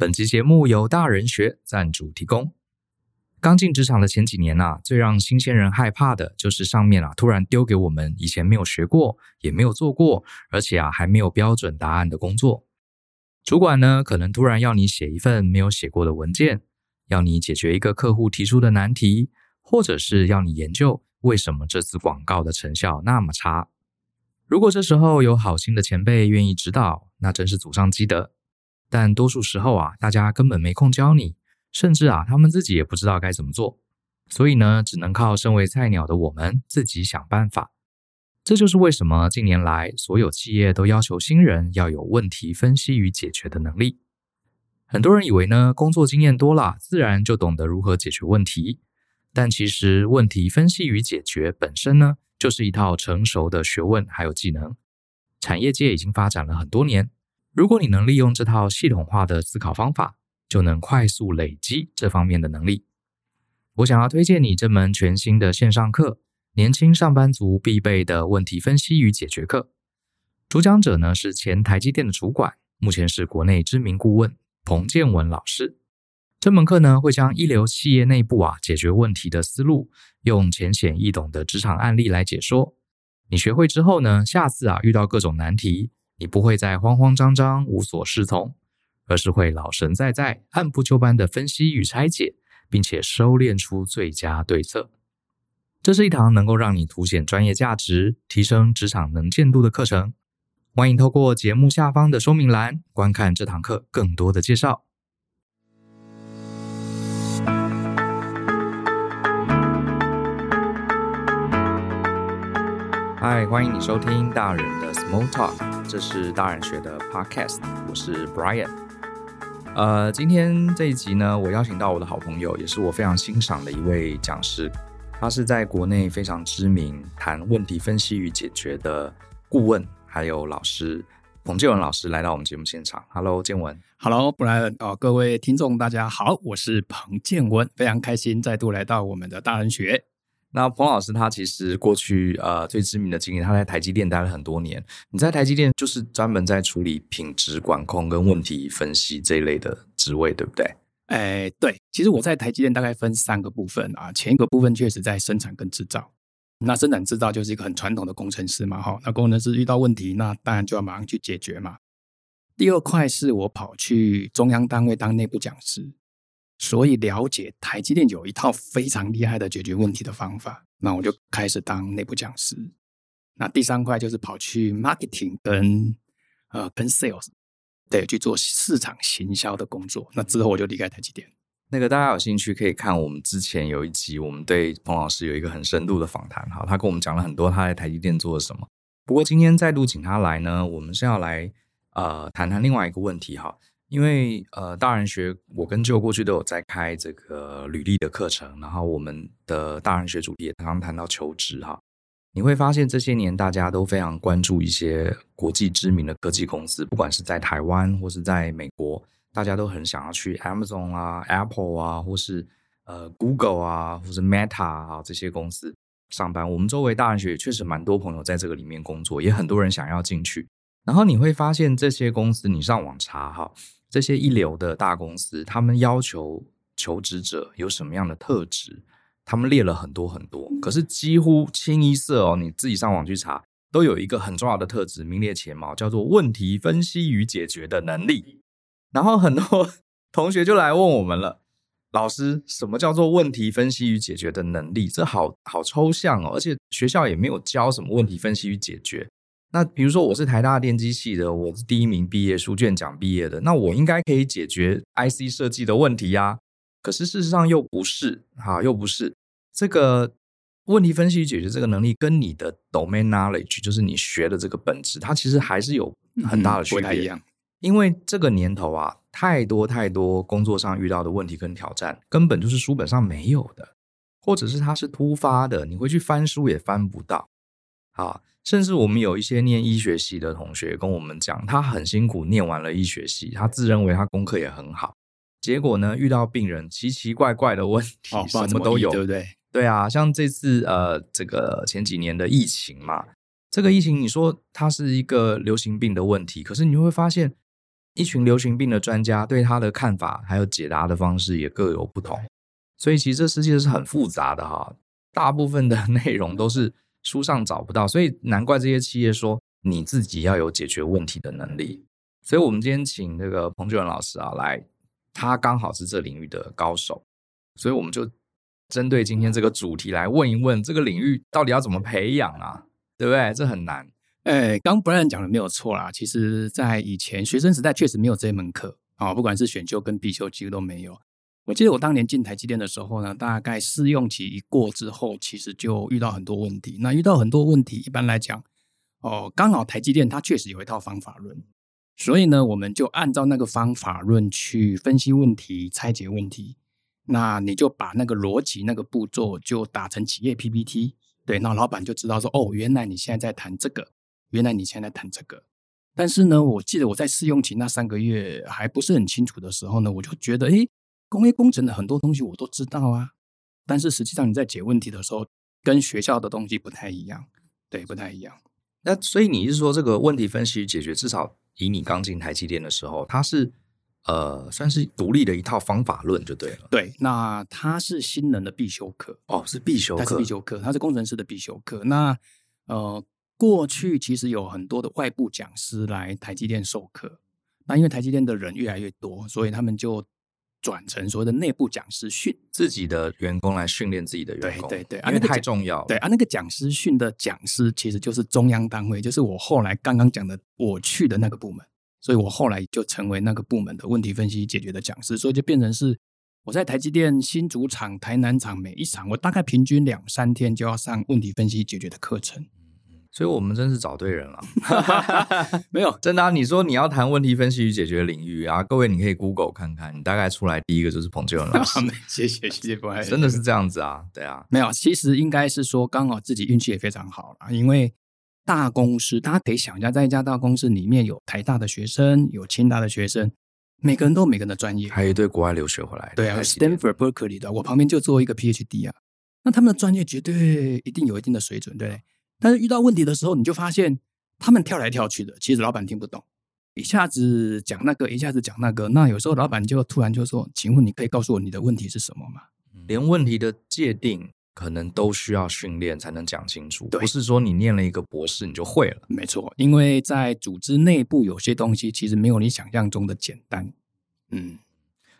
本期节目由大人学赞助提供。刚进职场的前几年呐、最让新鲜人害怕的就是上面啊突然丢给我们以前没有学过、也没有做过，而且啊还没有标准答案的工作。主管呢可能突然要你写一份没有写过的文件，要你解决一个客户提出的难题，或者是要你研究为什么这次广告的成效那么差。如果这时候有好心的前辈愿意指导，那真是祖上积德。但多数时候啊，大家根本没空教你，甚至啊，他们自己也不知道该怎么做，所以呢，只能靠身为菜鸟的我们自己想办法。这就是为什么近年来所有企业都要求新人要有问题分析与解决的能力。很多人以为呢，工作经验多了，自然就懂得如何解决问题，但其实问题分析与解决本身呢，就是一套成熟的学问还有技能，产业界已经发展了很多年。如果你能利用这套系统化的思考方法，就能快速累积这方面的能力。我想要推荐你这门全新的线上课——年轻上班族必备的问题分析与解决课。主讲者呢是前台积电的主管，目前是国内知名顾问彭建文老师。这门课呢会将一流企业内部啊解决问题的思路，用浅显易懂的职场案例来解说。你学会之后呢，下次啊遇到各种难题。你不会再慌慌张张、无所适从，而是会老神在在、按部就班的分析与拆解，并且收敛出最佳对策。这是一堂能够让你凸显专业价值、提升职场能见度的课程。欢迎透过节目下方的说明栏观看这堂课更多的介绍。嗨，欢迎你收听大人的 Small Talk。这是大人学的 Podcast，我是 Brian。呃，今天这一集呢，我邀请到我的好朋友，也是我非常欣赏的一位讲师。他是在国内非常知名谈问题分析与解决的顾问，还有老师彭建文老师来到我们节目现场。Hello，建文。Hello，Brian。哦，各位听众大家好，我是彭建文，非常开心再度来到我们的大人学。那彭老师他其实过去呃最知名的经验，他在台积电待了很多年。你在台积电就是专门在处理品质管控跟问题分析这一类的职位，对不对？哎，对。其实我在台积电大概分三个部分啊。前一个部分确实在生产跟制造。那生产制造就是一个很传统的工程师嘛，哈。那工程师遇到问题，那当然就要马上去解决嘛。第二块是我跑去中央单位当内部讲师。所以了解台积电有一套非常厉害的解决问题的方法，那我就开始当内部讲师。那第三块就是跑去 marketing 跟呃跟 sales，对，去做市场行销的工作。那之后我就离开台积电。那个大家有兴趣可以看我们之前有一集，我们对彭老师有一个很深度的访谈。哈，他跟我们讲了很多他在台积电做了什么。不过今天再度请他来呢，我们是要来呃谈谈另外一个问题哈。因为呃，大人学我跟舅过去都有在开这个履历的课程，然后我们的大人学主题也常常谈到求职哈。你会发现这些年大家都非常关注一些国际知名的科技公司，不管是在台湾或是在美国，大家都很想要去 Amazon 啊、Apple 啊，或是呃 Google 啊，或是 Meta 啊这些公司上班。我们周围大人学也确实蛮多朋友在这个里面工作，也很多人想要进去。然后你会发现这些公司，你上网查哈。这些一流的大公司，他们要求求职者有什么样的特质？他们列了很多很多，可是几乎清一色哦，你自己上网去查，都有一个很重要的特质名列前茅，叫做问题分析与解决的能力。然后很多 同学就来问我们了，老师，什么叫做问题分析与解决的能力？这好好抽象哦，而且学校也没有教什么问题分析与解决。那比如说我是台大电机系的，我是第一名毕业，书卷奖毕业的，那我应该可以解决 IC 设计的问题呀。可是事实上又不是，哈，又不是这个问题分析与解决这个能力跟你的 domain knowledge，就是你学的这个本质，它其实还是有很大的区别。嗯，不太一样。因为这个年头啊，太多太多工作上遇到的问题跟挑战，根本就是书本上没有的，或者是它是突发的，你回去翻书也翻不到。啊，甚至我们有一些念医学系的同学跟我们讲，他很辛苦念完了医学系，他自认为他功课也很好，结果呢，遇到病人奇奇怪怪的问题，哦、什么都有，对不对？对啊，像这次呃，这个前几年的疫情嘛，这个疫情你说它是一个流行病的问题，可是你会发现一群流行病的专家对他的看法还有解答的方式也各有不同，所以其实这世界是很复杂的哈，大部分的 内容都是书上找不到，所以难怪这些企业说你自己要有解决问题的能力。所以我们今天请这个彭俊文老师啊来，他刚好是这领域的高手，所以我们就针对今天这个主题来问一问，这个领域到底要怎么培养啊？对不对？这很难。哎，刚 Brian 讲的没有错啦。其实，在以前学生时代确实没有这一门课啊，不管是选修跟必修，几乎都没有。我记得我当年进台积电的时候呢，大概试用期一过之后，其实就遇到很多问题。那遇到很多问题，一般来讲，哦，刚好台积电它确实有一套方法论，所以呢，我们就按照那个方法论去分析问题、拆解问题。那你就把那个逻辑、那个步骤就打成企业 PPT，对，那老板就知道说，哦，原来你现在在谈这个。原来你现在谈这个，但是呢，我记得我在试用期那三个月还不是很清楚的时候呢，我就觉得，诶，工业工程的很多东西我都知道啊，但是实际上你在解问题的时候，跟学校的东西不太一样，对，不太一样。那所以你是说，这个问题分析解决，至少以你刚进台积电的时候，它是呃，算是独立的一套方法论就对了。对，那它是新人的必修课哦，是必修课，它是必修课，它是工程师的必修课。那呃。过去其实有很多的外部讲师来台积电授课，那因为台积电的人越来越多，所以他们就转成所谓的内部讲师训自己的员工来训练自己的员工。对对对，因为太重要了。对啊，那个讲师训的讲师其实就是中央单位，就是我后来刚刚讲的我去的那个部门，所以我后来就成为那个部门的问题分析解决的讲师，所以就变成是我在台积电新竹厂、台南厂每一场，我大概平均两三天就要上问题分析解决的课程。所以我们真是找对人了，没有真的啊！你说你要谈问题分析与解决领域啊，各位你可以 Google 看看，你大概出来第一个就是彭俊文老师。谢谢谢谢，不好意思，真的是这样子啊，对啊，没有，其实应该是说刚好自己运气也非常好啦，因为大公司大家可以想一下，在一家大公司里面有台大的学生，有清大的学生，每个人都有每个人的专业，还有一堆国外留学回来的，对啊，Stanford、Berkeley 的，我旁边就做一个 PhD 啊，那他们的专业绝对一定有一定的水准，对。但是遇到问题的时候，你就发现他们跳来跳去的，其实老板听不懂，一下子讲那个，一下子讲那个。那有时候老板就突然就说：“请问你可以告诉我你的问题是什么吗？”连问题的界定可能都需要训练才能讲清楚，不是说你念了一个博士你就会了。没错，因为在组织内部有些东西其实没有你想象中的简单。嗯，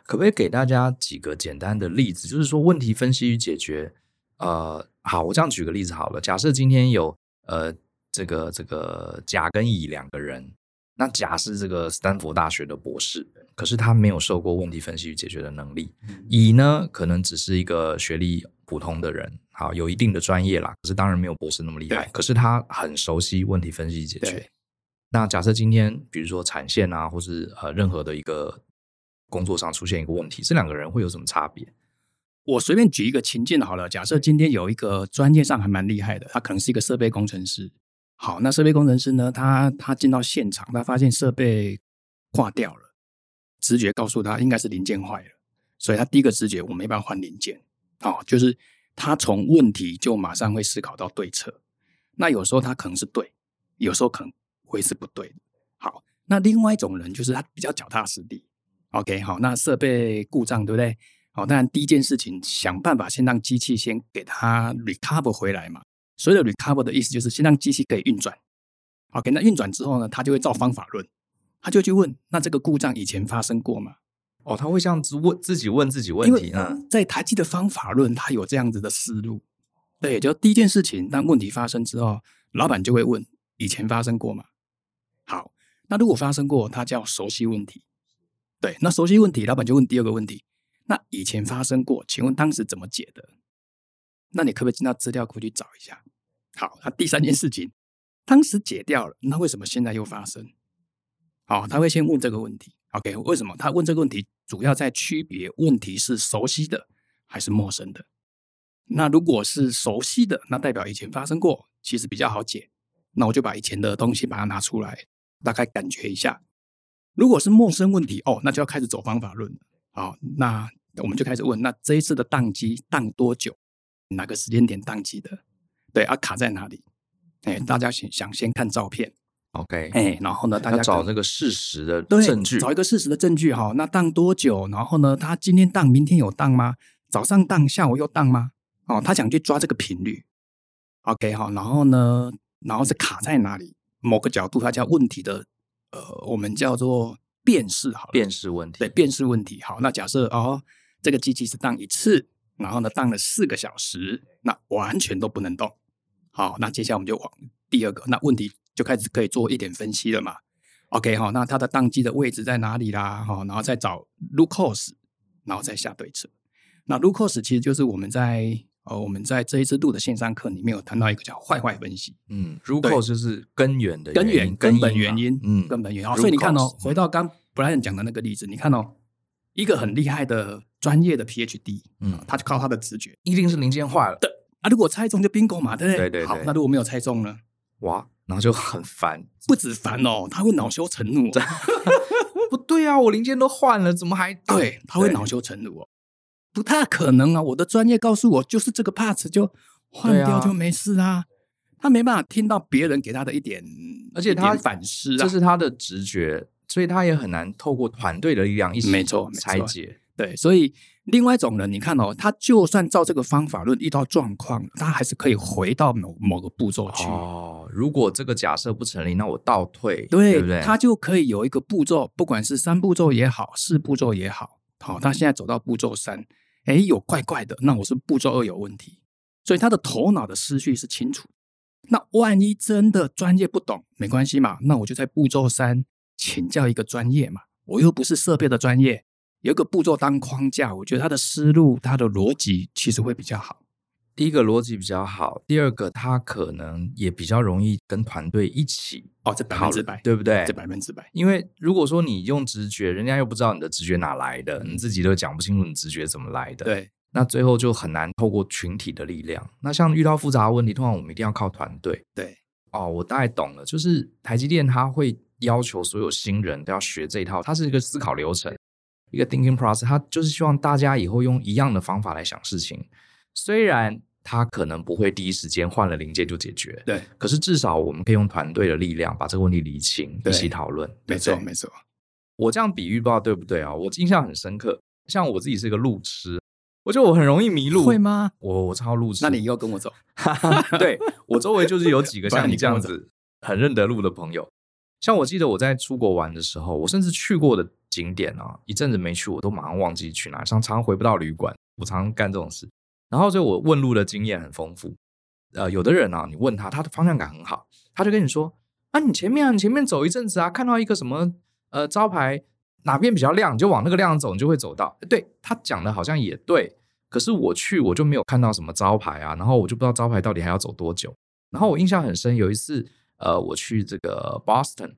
可不可以给大家几个简单的例子？就是说问题分析与解决，呃。好，我这样举个例子好了。假设今天有呃这个这个甲跟乙两个人，那甲是这个斯坦福大学的博士，可是他没有受过问题分析与解决的能力。嗯、乙呢，可能只是一个学历普通的人，好，有一定的专业啦，可是当然没有博士那么厉害。可是他很熟悉问题分析与解决。那假设今天比如说产线啊，或是呃任何的一个工作上出现一个问题，这两个人会有什么差别？我随便举一个情境好了，假设今天有一个专业上还蛮厉害的，他可能是一个设备工程师。好，那设备工程师呢，他他进到现场，他发现设备挂掉了，直觉告诉他应该是零件坏了，所以他第一个直觉我没办法换零件。哦，就是他从问题就马上会思考到对策。那有时候他可能是对，有时候可能会是不对的。好，那另外一种人就是他比较脚踏实地。OK，好，那设备故障对不对？好，当然第一件事情，想办法先让机器先给它 recover 回来嘛。所谓的 recover 的意思就是先让机器可以运转。OK，那运转之后呢，它就会照方法论，他就去问：那这个故障以前发生过吗？哦，他会这样子问自己问自己问题啊。在台积的方法论，他有这样子的思路。对，就第一件事情，当问题发生之后，老板就会问：以前发生过吗？好，那如果发生过，它叫熟悉问题。对，那熟悉问题，老板就问第二个问题。那以前发生过，请问当时怎么解的？那你可不可以进到资料库去找一下？好，那第三件事情，当时解掉了，那为什么现在又发生？好，他会先问这个问题。OK，为什么他问这个问题？主要在区别问题是熟悉的还是陌生的。那如果是熟悉的，那代表以前发生过，其实比较好解。那我就把以前的东西把它拿出来，大概感觉一下。如果是陌生问题，哦，那就要开始走方法论了。好，那。我们就开始问，那这一次的宕机宕多久？哪个时间点宕机的？对啊，卡在哪里？哎，大家想想先看照片，OK，哎，然后呢，大家找这个事实的对证据，找一个事实的证据哈。那当多久？然后呢，他今天当，明天有当吗？早上当，下午又当吗？哦，他想去抓这个频率。OK 哈，然后呢，然后是卡在哪里？某个角度，它叫问题的，呃，我们叫做辨识好了，辨识问题，对，辨识问题。好，那假设哦，这个机器是当一次，然后呢，当了四个小时，那完全都不能动。好，那接下来我们就往第二个，那问题。就开始可以做一点分析了嘛？OK 哈，那它的当机的位置在哪里啦？哈，然后再找 root cause，然后再下对策。那 root cause 其实就是我们在呃我们在这一次录的线上课里面有谈到一个叫坏坏分析。嗯，root cause 就是根源的根源根本原因，嗯，根本原因。所以你看哦，回到刚 Brian 讲的那个例子，你看哦，一个很厉害的专业的 PhD，嗯，他就靠他的直觉，一定是零件坏了。对啊，如果猜中就 bingo 嘛，对不对？对对。好，那如果没有猜中呢？哇。然后就很烦，不止烦哦，他会恼羞成怒。不对啊，我零件都换了，怎么还？对，他会恼羞成怒哦，不太可能啊！我的专业告诉我，就是这个 parts 就换掉就没事啊。他没办法听到别人给他的一点，而且他反思啊，这是他的直觉，所以他也很难透过团队的力量一起没错拆解。对，所以。另外一种人，你看哦，他就算照这个方法论遇到状况，他还是可以回到某某个步骤去。哦，如果这个假设不成立，那我倒退，对，对不对？他就可以有一个步骤，不管是三步骤也好，四步骤也好，好，他现在走到步骤三，哎，有怪怪的，那我是步骤二有问题，所以他的头脑的思绪是清楚。那万一真的专业不懂，没关系嘛，那我就在步骤三请教一个专业嘛，我又不是设备的专业。有一个步骤当框架，我觉得他的思路、他的逻辑其实会比较好。第一个逻辑比较好，第二个他可能也比较容易跟团队一起哦，这百分之百，对不对？这百分之百。因为如果说你用直觉，人家又不知道你的直觉哪来的，你自己都讲不清楚你直觉怎么来的，对，那最后就很难透过群体的力量。那像遇到复杂的问题，通常我们一定要靠团队。对，哦，我大概懂了，就是台积电它会要求所有新人都要学这一套，它是一个思考流程。一个 thinking process，他就是希望大家以后用一样的方法来想事情。虽然他可能不会第一时间换了零件就解决，对，可是至少我们可以用团队的力量把这个问题理清，一起讨论。没错，没错。我这样比喻不知道对不对啊？我印象很深刻。像我自己是一个路痴，我觉得我很容易迷路。会吗？我我超路痴。那你以后跟我走。对，我周围就是有几个像你这样子很认得路的朋友。像我记得我在出国玩的时候，我甚至去过的。景点啊，一阵子没去，我都马上忘记去哪，常常回不到旅馆。我常常干这种事，然后所以我问路的经验很丰富。呃，有的人啊，你问他，他的方向感很好，他就跟你说：“啊，你前面，你前面走一阵子啊，看到一个什么呃招牌，哪边比较亮，就往那个亮走，你就会走到。”对，他讲的好像也对，可是我去我就没有看到什么招牌啊，然后我就不知道招牌到底还要走多久。然后我印象很深，有一次呃，我去这个 Boston。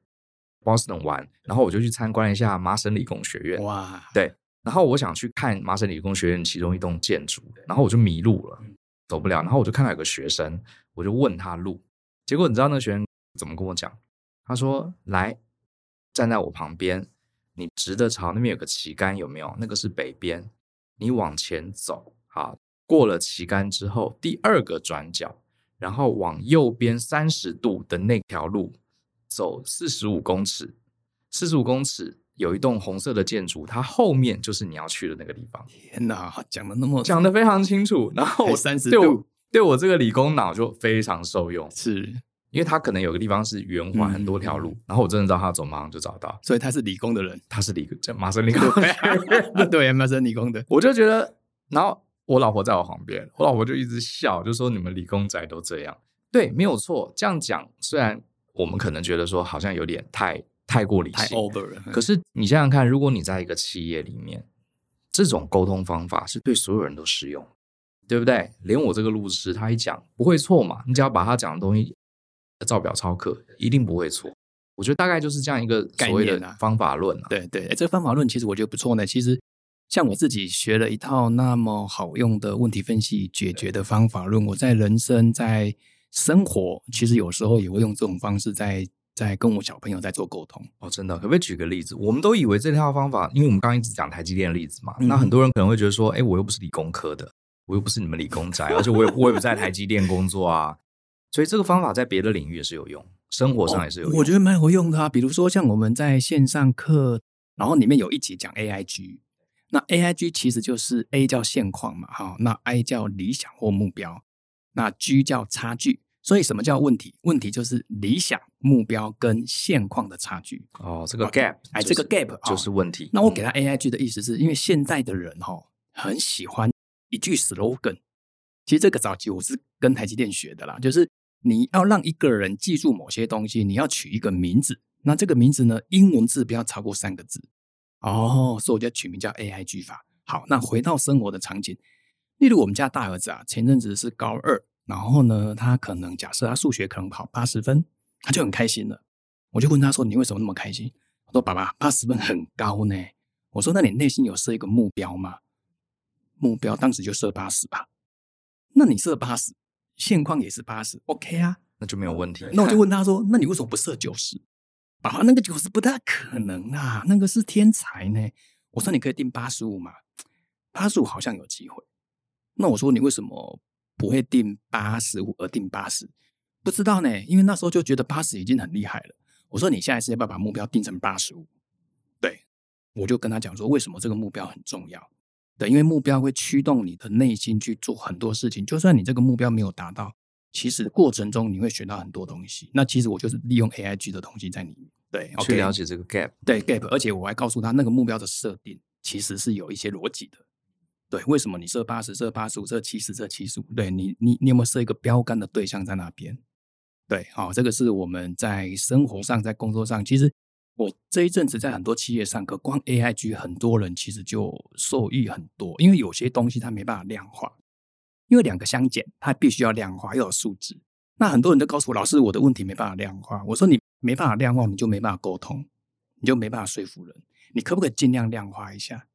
Boston 玩，然后我就去参观了一下麻省理工学院。哇，对，然后我想去看麻省理工学院其中一栋建筑，然后我就迷路了，走不了。然后我就看到有个学生，我就问他路，结果你知道那个学生怎么跟我讲？他说：“来，站在我旁边，你直的朝那边有个旗杆，有没有？那个是北边，你往前走，好，过了旗杆之后，第二个转角，然后往右边三十度的那条路。”走四十五公尺，四十五公尺有一栋红色的建筑，它后面就是你要去的那个地方。天哪，讲的那么讲的非常清楚，然后三十度对我，这个理工脑就非常受用，是因为它可能有个地方是圆环很多条路，嗯、然后我真的知道他走马上就找到，所以他是理工的人，他是理这麻省理工对，对，麻省理工的，我就觉得，然后我老婆在我旁边，我老婆就一直笑，就说你们理工仔都这样，对，没有错，这样讲虽然。我们可能觉得说好像有点太太过理性，太 over 了。可是你想想看，如果你在一个企业里面，这种沟通方法是对所有人都适用，对不对？连我这个路痴他一讲不会错嘛，你只要把他讲的东西照表抄课，一定不会错。我觉得大概就是这样一个所谓的方法论啊。对对，这个方法论其实我觉得不错呢。其实像我自己学了一套那么好用的问题分析解决的方法论，我在人生在。生活其实有时候也会用这种方式在在跟我小朋友在做沟通哦，真的，可不可以举个例子？我们都以为这套方法，因为我们刚刚一直讲台积电的例子嘛，嗯、那很多人可能会觉得说，哎，我又不是理工科的，我又不是你们理工宅，而且我也我也不在台积电工作啊，所以这个方法在别的领域也是有用，生活上也是有用。哦，我觉得蛮有用的啊。比如说像我们在线上课，然后里面有一集讲 AIG，那 AIG 其实就是 A 叫现况嘛，哈，那 I 叫理想或目标，那 G 叫差距。所以什么叫问题？问题就是理想目标跟现况的差距。哦，这个 gap，哎，这个 gap 就是问题。那我给他 AIG 的意思是因为现在的人哈很喜欢一句 slogan。其实这个早期我是跟台积电学的啦，就是你要让一个人记住某些东西，你要取一个名字。那这个名字呢，英文字不要超过三个字。哦，所以我就取名叫 AIG 法。好，那回到生活的场景，例如我们家大儿子啊，前阵子是高二。然后呢，他可能假设他数学可能考八十分，他就很开心了。我就问他说：“你为什么那么开心？”他说：“爸爸，八十分很高呢。”我说：“那你内心有设一个目标吗？”目标当时就设八十吧。那你设八十，现况也是八十，OK 啊，那就没有问题。那我就问他说：“那你为什么不设九十？”爸爸，那个九十不大可能啊，那个是天才呢。我说：“你可以定八十五嘛，八十五好像有机会。”那我说：“你为什么？”不会定八十五而定八十，不知道呢，因为那时候就觉得八十已经很厉害了。我说你下一次要不要把目标定成八十五？对，我就跟他讲说，为什么这个目标很重要？对，因为目标会驱动你的内心去做很多事情。就算你这个目标没有达到，其实过程中你会学到很多东西。那其实我就是利用 AIG 的东西在里面，对，去了解这个 gap，对 gap，而且我还告诉他那个目标的设定其实是有一些逻辑的。对，为什么你设八十、设八十五、设七十、设七十五？对你，你你有没有设一个标杆的对象在那边？对，好、哦，这个是我们在生活上、在工作上，其实我这一阵子在很多企业上课，光 AIG 很多人其实就受益很多，因为有些东西它没办法量化，因为两个相减，它必须要量化，要有数字。那很多人都告诉我，老师，我的问题没办法量化。我说你没办法量化，你就没办法沟通，你就没办法说服人。你可不可以尽量量化一下？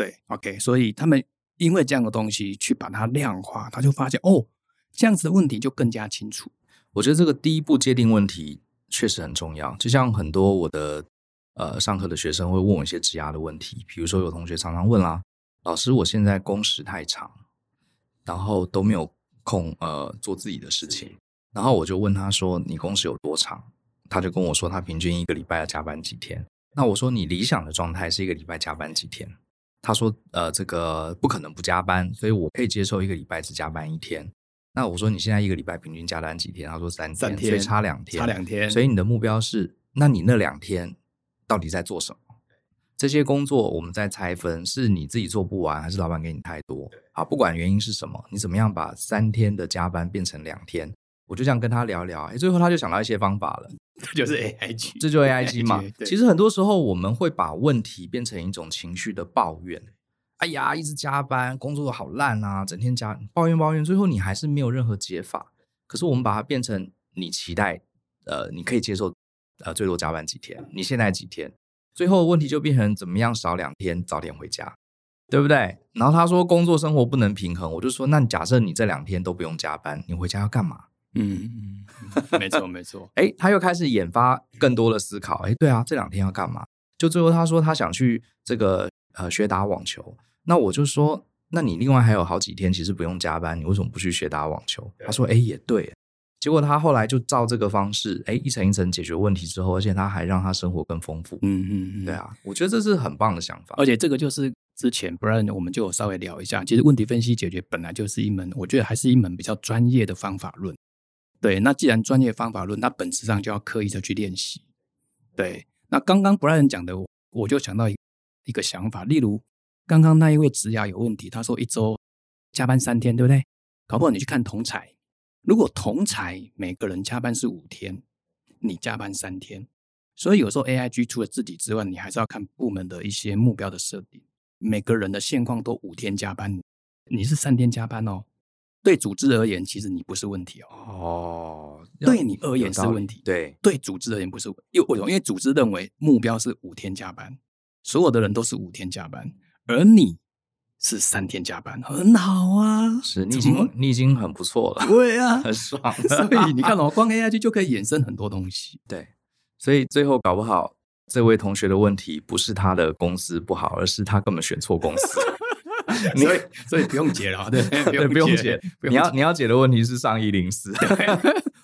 对，OK，所以他们因为这样的东西去把它量化，他就发现哦，这样子的问题就更加清楚。我觉得这个第一步界定问题确实很重要。就像很多我的呃上课的学生会问我一些职涯的问题，比如说有同学常常问啦，老师，我现在工时太长，然后都没有空呃做自己的事情，然后我就问他说，你工时有多长？他就跟我说他平均一个礼拜要加班几天。那我说你理想的状态是一个礼拜加班几天？他说：“呃，这个不可能不加班，所以我可以接受一个礼拜只加班一天。那我说你现在一个礼拜平均加班几天？他说三天，三天，所以差两天，差两天。所以你的目标是，那你那两天到底在做什么？这些工作我们在拆分，是你自己做不完，还是老板给你太多？好，不管原因是什么，你怎么样把三天的加班变成两天？我就这样跟他聊聊，哎，最后他就想到一些方法了。” 这就是 AIG，这就 AIG 嘛。其实很多时候我们会把问题变成一种情绪的抱怨。哎呀，一直加班，工作都好烂啊，整天加抱怨抱怨，最后你还是没有任何解法。可是我们把它变成你期待，呃，你可以接受，呃，最多加班几天？你现在几天？最后问题就变成怎么样少两天，早点回家，对不对？然后他说工作生活不能平衡，我就说那假设你这两天都不用加班，你回家要干嘛？嗯，没错 没错。哎，他又开始研发更多的思考。哎，对啊，这两天要干嘛？就最后他说他想去这个呃学打网球。那我就说，那你另外还有好几天其实不用加班，你为什么不去学打网球？他说，哎，也对。结果他后来就照这个方式，哎，一层一层解决问题之后，而且他还让他生活更丰富。嗯嗯嗯，对啊，我觉得这是很棒的想法。而且这个就是之前不然我们就稍微聊一下，其实问题分析解决本来就是一门，我觉得还是一门比较专业的方法论。对，那既然专业方法论，那本质上就要刻意的去练习。对，那刚刚 Brian 讲的，我就想到一个想法，例如刚刚那一位职涯有问题，他说一周加班三天，对不对？搞不好你去看同侪，如果同侪每个人加班是五天，你加班三天，所以有时候 AIG 除了自己之外，你还是要看部门的一些目标的设定，每个人的现况都五天加班，你是三天加班哦。对组织而言，其实你不是问题哦。哦，对你而言是问题。对，对组织而言不是。因为为什么？因为组织认为目标是五天加班，所有的人都是五天加班，而你是三天加班，很好啊。是你已经你已经很不错了。对啊，很爽。所以你看哦，光 AI 就可以衍生很多东西。对，所以最后搞不好这位同学的问题不是他的公司不好，而是他根本选错公司。所以，所以不用解了，对，对，不用解。你要你要解的问题是上一零四，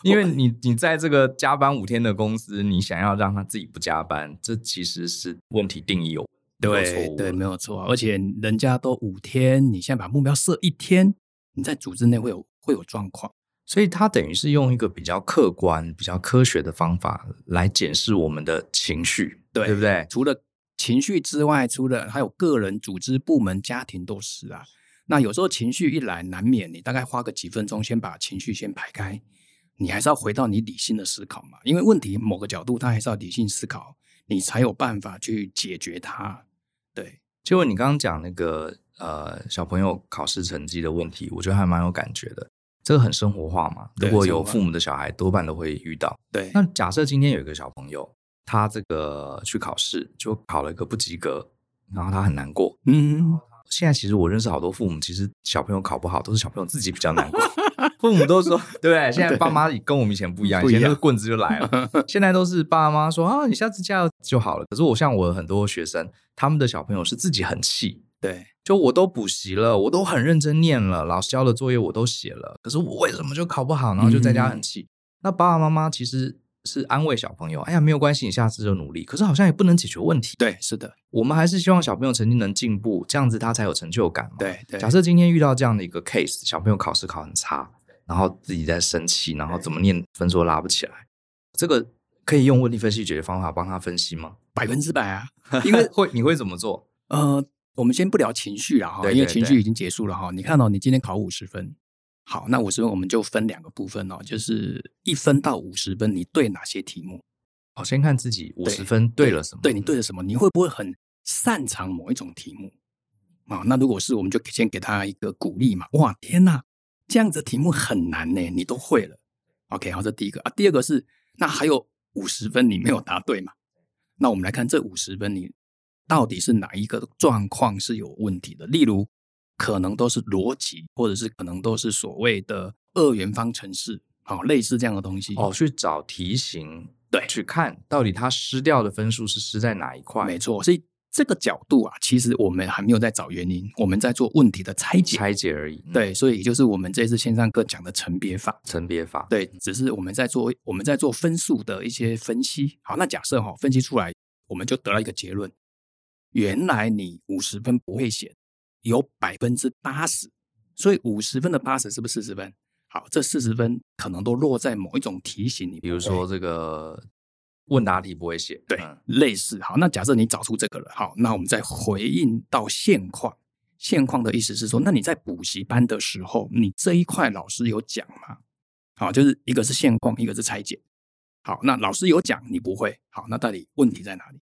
因为你你在这个加班五天的公司，你想要让他自己不加班，这其实是问题定义有对对，没有错。而且人家都五天，你现在把目标设一天，你在组织内会有会有状况。所以他等于是用一个比较客观、比较科学的方法来检视我们的情绪，对，对不对？除了情绪之外，除了还有个人、组织、部门、家庭都是啊。那有时候情绪一来，难免你大概花个几分钟，先把情绪先排开，你还是要回到你理性的思考嘛。因为问题某个角度，它还是要理性思考，你才有办法去解决它。对，就你刚刚讲那个呃小朋友考试成绩的问题，我觉得还蛮有感觉的。这个很生活化嘛，如果有父母的小孩，多半都会遇到。对，那假设今天有一个小朋友，他这个去考试就考了一个不及格，然后他很难过。嗯，现在其实我认识好多父母，其实小朋友考不好都是小朋友自己比较难过。父母都说，对不对？现在爸妈跟我们以前不一样，以前那个棍子就来了，现在都是爸妈说啊，你下次加油就好了。可是我像我很多学生，他们的小朋友是自己很气。对，就我都补习了，我都很认真念了，老师交的作业我都写了，可是我为什么就考不好？然后就在家很气。嗯、那爸爸妈妈其实是安慰小朋友，哎呀，没有关系，你下次就努力。可是好像也不能解决问题。对，是的，我们还是希望小朋友成绩能进步，这样子他才有成就感嘛。对对。假设今天遇到这样的一个 case，小朋友考试考很差，然后自己在生气，然后怎么念分数拉不起来，这个可以用问题分析解决方法帮他分析吗？百分之百啊，因为 会你会怎么做？呃。我们先不聊情绪了哈，因为情绪已经结束了哈。你看到你今天考五十分，好，那五十分我们就分两个部分哦，就是一分到五十分，你对哪些题目？好，先看自己五十分对了什么？对，对你对了什么？你会不会很擅长某一种题目？啊，那如果是，我们就先给他一个鼓励嘛。哇，天哪，这样子题目很难呢，你都会了。OK，好，这第一个啊。第二个是，那还有五十分你没有答对嘛？那我们来看这五十分你。到底是哪一个状况是有问题的？例如，可能都是逻辑，或者是可能都是所谓的二元方程式，好，类似这样的东西。哦，去找题型，对，去看到底它失掉的分数是失在哪一块？没错，所以这个角度啊，其实我们还没有在找原因，我们在做问题的拆解，拆解而已。嗯、对，所以也就是我们这次线上课讲的层别法，层别法。对，只是我们在做我们在做分数的一些分析。好，那假设哈、哦，分析出来，我们就得到一个结论。原来你五十分不会写，有百分之八十，所以五十分的八十是不是四十分？好，这四十分可能都落在某一种题型里，比如说这个问答题不会写，对，嗯、类似。好，那假设你找出这个了，好，那我们再回应到现况。现况的意思是说，那你在补习班的时候，你这一块老师有讲吗？好，就是一个是现况，一个是拆解。好，那老师有讲，你不会。好，那到底问题在哪里？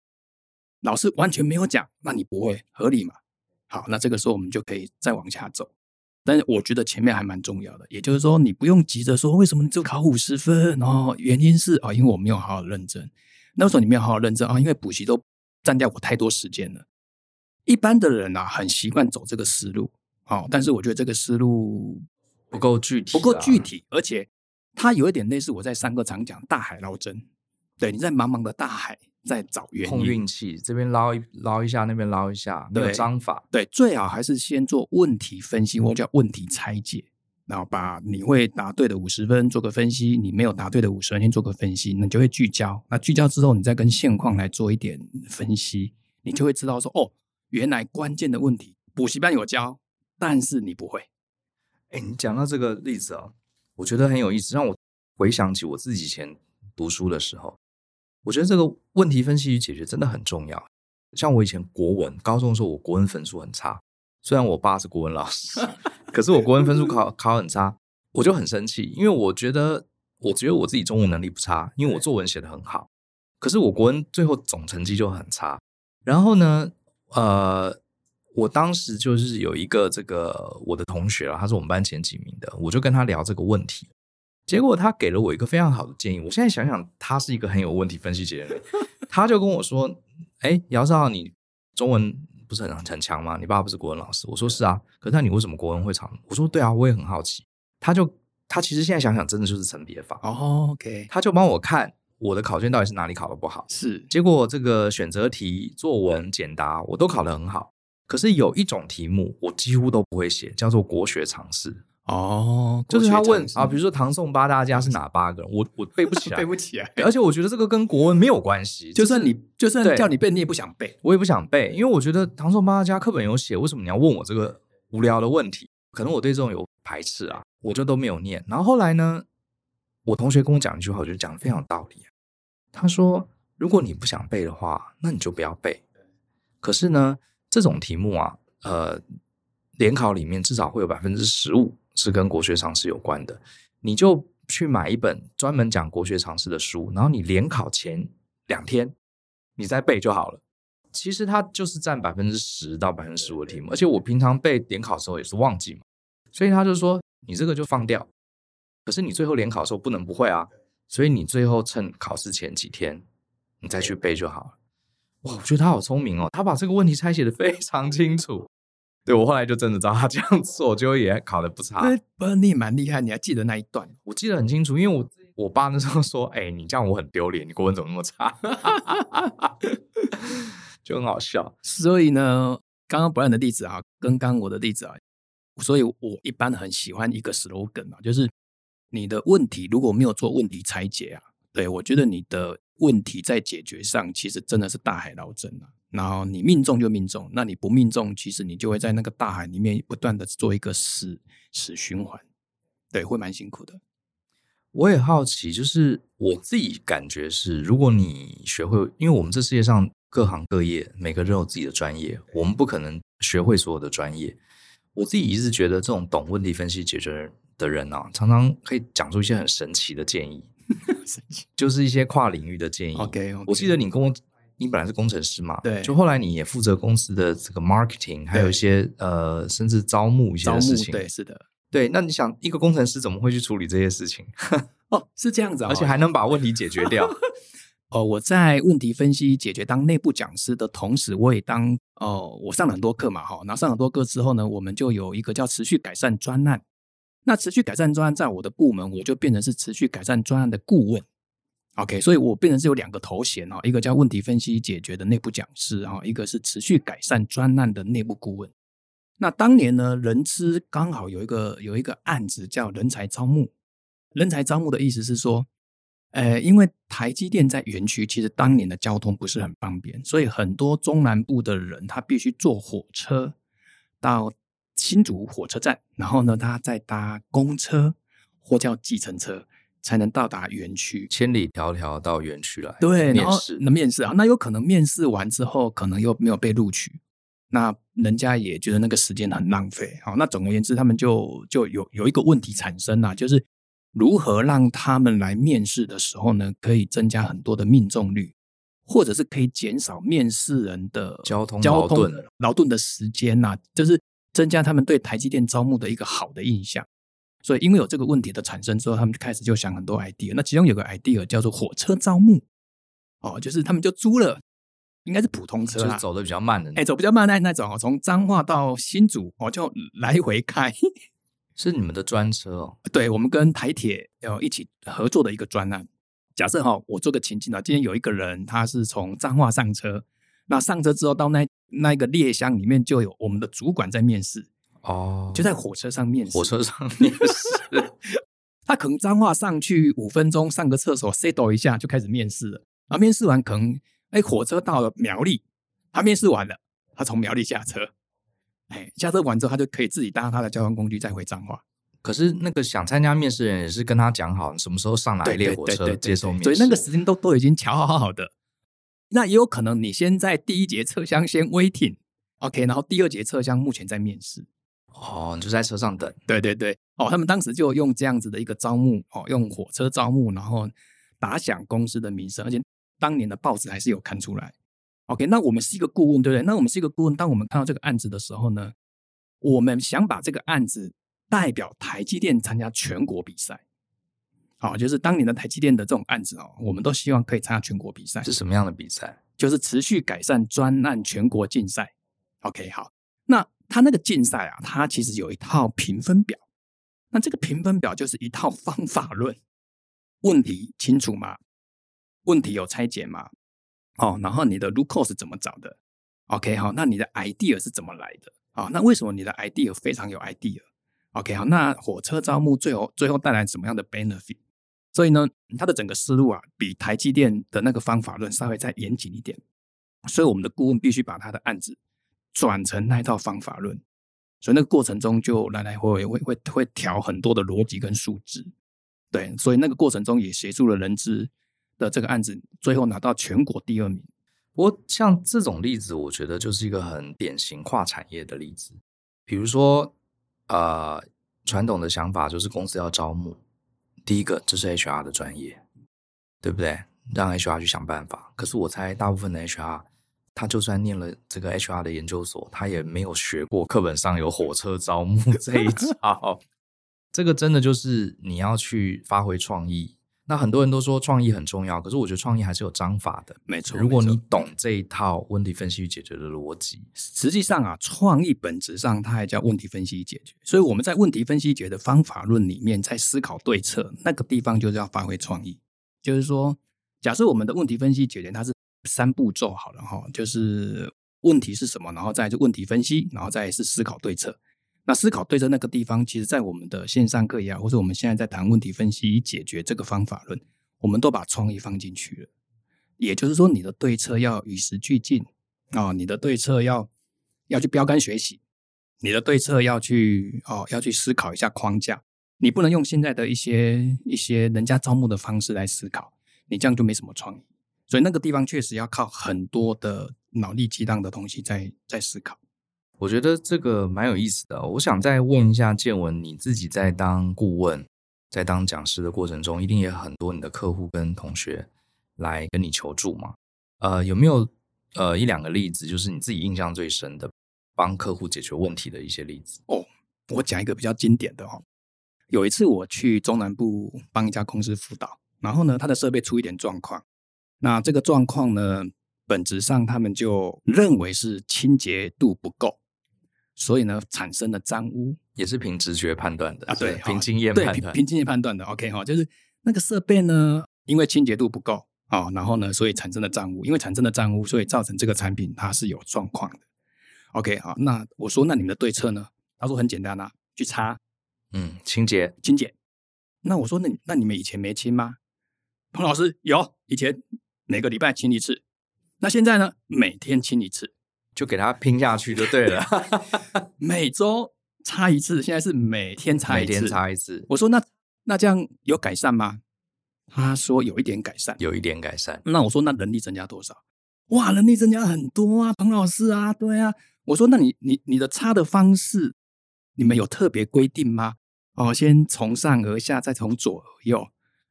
老师完全没有讲，那你不会合理吗？好，那这个时候我们就可以再往下走。但是我觉得前面还蛮重要的，也就是说，你不用急着说为什么你只考五十分哦，原因是啊、哦，因为我没有好好认真。那时候你没有好好认真啊、哦，因为补习都占掉我太多时间了。一般的人啊，很习惯走这个思路，哦，但是我觉得这个思路不够具体，不够具体，而且它有一点类似我在上课常讲大海捞针。对，你在茫茫的大海。在找原因，碰运气，这边捞一捞一下，那边捞一下，没有章法。对，最好还是先做问题分析，或叫问题拆解，然后把你会答对的五十分做个分析，你没有答对的五十分先做个分析，那你就会聚焦。那聚焦之后，你再跟现况来做一点分析，你就会知道说，哦，原来关键的问题补习班有教，但是你不会。哎，你讲到这个例子啊，我觉得很有意思，让我回想起我自己以前读书的时候。我觉得这个问题分析与解决真的很重要。像我以前国文高中的时候，我国文分数很差，虽然我爸是国文老师，可是我国文分数考考很差，我就很生气，因为我觉得我觉得我自己中文能力不差，因为我作文写得很好，可是我国文最后总成绩就很差。然后呢，呃，我当时就是有一个这个我的同学啊，他是我们班前几名的，我就跟他聊这个问题。结果他给了我一个非常好的建议。我现在想想，他是一个很有问题分析解决的人。他就跟我说：“哎，姚少，你中文不是很很强吗？你爸爸不是国文老师？”我说：“是啊。”可是那你为什么国文会差？我说：“对啊，我也很好奇。”他就他其实现在想想，真的就是层别法。哦，OK。他就帮我看我的考卷到底是哪里考的不好。是。结果这个选择题、作文、简答我都考得很好，可是有一种题目我几乎都不会写，叫做国学常识。哦，就是他问啊，比如说唐宋八大家是哪八个人？我我背不起来，背不起来。而且我觉得这个跟国文没有关系。就算你就算叫你背，你也不想背。我也不想背，因为我觉得唐宋八大家课本有写，为什么你要问我这个无聊的问题？可能我对这种有排斥啊，我就都没有念。然后后来呢，我同学跟我讲一句话，我觉得讲的非常有道理。他说：“如果你不想背的话，那你就不要背。可是呢，这种题目啊，呃，联考里面至少会有百分之十五。”是跟国学常识有关的，你就去买一本专门讲国学常识的书，然后你联考前两天你再背就好了。其实它就是占百分之十到百分之十五的题目，而且我平常背联考的时候也是忘记嘛，所以他就说你这个就放掉。可是你最后联考的时候不能不会啊，所以你最后趁考试前几天你再去背就好了。哇，我觉得他好聪明哦，他把这个问题拆解的非常清楚。对，我后来就真的知道他这样做，结果也考得不差。不是，你也蛮厉害，你还记得那一段？我记得很清楚，因为我我爸那时候说：“哎、欸，你这样我很丢脸，你国文怎么那么差？” 就很好笑。所以呢，刚刚 Brian 的例子啊，跟刚刚我的例子啊，所以我一般很喜欢一个 slogan 啊，就是你的问题如果没有做问题拆解啊，对，我觉得你的问题在解决上其实真的是大海捞针啊。然后你命中就命中，那你不命中，其实你就会在那个大海里面不断的做一个死死循环，对，会蛮辛苦的。我也好奇，就是我自己感觉是，如果你学会，因为我们这世界上各行各业每个人都有自己的专业，我们不可能学会所有的专业。我自己一直觉得，这种懂问题分析解决的人啊，常常可以讲出一些很神奇的建议，神奇就是一些跨领域的建议。OK，, okay. 我记得你跟我。你本来是工程师嘛？对，就后来你也负责公司的这个 marketing，还有一些呃，甚至招募一些事情。对，是的，对。那你想，一个工程师怎么会去处理这些事情？哦，是这样子啊，而且还能把问题解决掉。哦，我在问题分析解决当内部讲师的同时，我也当哦，我上了很多课嘛，哈。然后上很多课之后呢，我们就有一个叫持续改善专案。那持续改善专案在我的部门，我就变成是持续改善专案的顾问。OK，所以我变成是有两个头衔哈，一个叫问题分析解决的内部讲师哈，一个是持续改善专案的内部顾问。那当年呢，人资刚好有一个有一个案子叫人才招募。人才招募的意思是说，呃，因为台积电在园区，其实当年的交通不是很方便，所以很多中南部的人他必须坐火车到新竹火车站，然后呢，他再搭公车或叫计程车。才能到达园区，千里迢迢到园区来。对，面试，那面试啊，那有可能面试完之后，可能又没有被录取，那人家也觉得那个时间很浪费。好，那总而言之，他们就就有有一个问题产生啊，就是如何让他们来面试的时候呢，可以增加很多的命中率，或者是可以减少面试人的交通交通劳顿的时间呐，就是增加他们对台积电招募的一个好的印象。所以，因为有这个问题的产生之后，他们就开始就想很多 idea。那其中有个 idea 叫做火车招募，哦，就是他们就租了，应该是普通车，就是走的比较慢的，哎，走比较慢那那种哦，从彰化到新竹哦，就来回开，是你们的专车哦？对，我们跟台铁要一起合作的一个专案。假设哈，我做个情境啊，今天有一个人他是从彰化上车，那上车之后到那那个列厢里面就有我们的主管在面试。哦，就在火车上面试，火车上面试，他可能脏话上去五分钟上个厕所，settle 一下就开始面试了。然后面试完，可能哎，火车到了苗栗，他面试完了，他从苗栗下车，哎，下车完之后，他就可以自己搭他的交通工具再回彰化。可是那个想参加面试的人也是跟他讲好什么时候上哪一列火车接受面试，所以那个时间都都已经调好好的。那也有可能你先在第一节车厢先 waiting，OK，然后第二节车厢目前在面试。哦，你就在车上等。对对对，哦，他们当时就用这样子的一个招募，哦，用火车招募，然后打响公司的名声，而且当年的报纸还是有看出来。OK，那我们是一个顾问，对不对？那我们是一个顾问，当我们看到这个案子的时候呢，我们想把这个案子代表台积电参加全国比赛。好，就是当年的台积电的这种案子哦，我们都希望可以参加全国比赛。是什么样的比赛？就是持续改善专案全国竞赛。OK，好，那。他那个竞赛啊，他其实有一套评分表。那这个评分表就是一套方法论。问题清楚吗？问题有拆解吗？哦，然后你的 root cause 是怎么找的？OK，好，那你的 idea 是怎么来的？啊，那为什么你的 idea 非常有 idea？OK，好，那火车招募最后最后带来什么样的 benefit？所以呢，他的整个思路啊，比台积电的那个方法论稍微再严谨一点。所以我们的顾问必须把他的案子转成那一套方法论。所以那个过程中就来来回回会会会调很多的逻辑跟数字。对，所以那个过程中也协助了人资的这个案子，最后拿到全国第二名。不过像这种例子，我觉得就是一个很典型跨产业的例子。比如说，呃，传统的想法就是公司要招募，第一个这是 HR 的专业，对不对？让 HR 去想办法。可是我猜大部分的 HR，他就算念了这个 HR 的研究所，他也没有学过课本上有火车招募 这一招。这个真的就是你要去发挥创意。那很多人都说创意很重要，可是我觉得创意还是有章法的。没错，如果你懂这一套问题分析与解决的逻辑，实际上啊，创意本质上它还叫问题分析与解决。所以我们在问题分析解决的方法论里面，在思考对策那个地方就是要发挥创意。就是说，假设我们的问题分析解决它是三步骤好了哈，就是问题是什么，然后再就问题分析，然后再是思考对策。那思考对策那个地方，其实，在我们的线上课也好，或者我们现在在谈问题分析解决这个方法论，我们都把创意放进去了。也就是说，你的对策要与时俱进啊，你的对策要要去标杆学习，你的对策要去哦，要去思考一下框架。你不能用现在的一些一些人家招募的方式来思考，你这样就没什么创意。所以那个地方确实要靠很多的脑力激荡的东西在在思考。我觉得这个蛮有意思的。我想再问一下建文，你自己在当顾问、在当讲师的过程中，一定也很多你的客户跟同学来跟你求助嘛？呃，有没有呃一两个例子，就是你自己印象最深的帮客户解决问题的一些例子？哦，我讲一个比较经典的哦。有一次我去中南部帮一家公司辅导，然后呢，他的设备出一点状况，那这个状况呢，本质上他们就认为是清洁度不够。所以呢，产生的脏污也是凭直觉判断的啊，对，凭经验判断，凭经验判断的。OK 哈，就是那个设备呢，因为清洁度不够啊，然后呢，所以产生的脏污，因为产生的脏污，所以造成这个产品它是有状况的。OK 好，那我说，那你们的对策呢？他说很简单啊，去擦，嗯，清洁，清洁。那我说，那那你们以前没清吗？彭老师有，以前每个礼拜清一次，那现在呢，每天清一次。就给他拼下去就对了，每周擦一次，现在是每天擦一次。每天擦一次。我说那那这样有改善吗？他说有一点改善，有一点改善。那我说那能力增加多少？哇，能力增加很多啊，彭老师啊，对啊。我说那你你你的擦的方式，你们有特别规定吗？哦，先从上而下，再从左而右。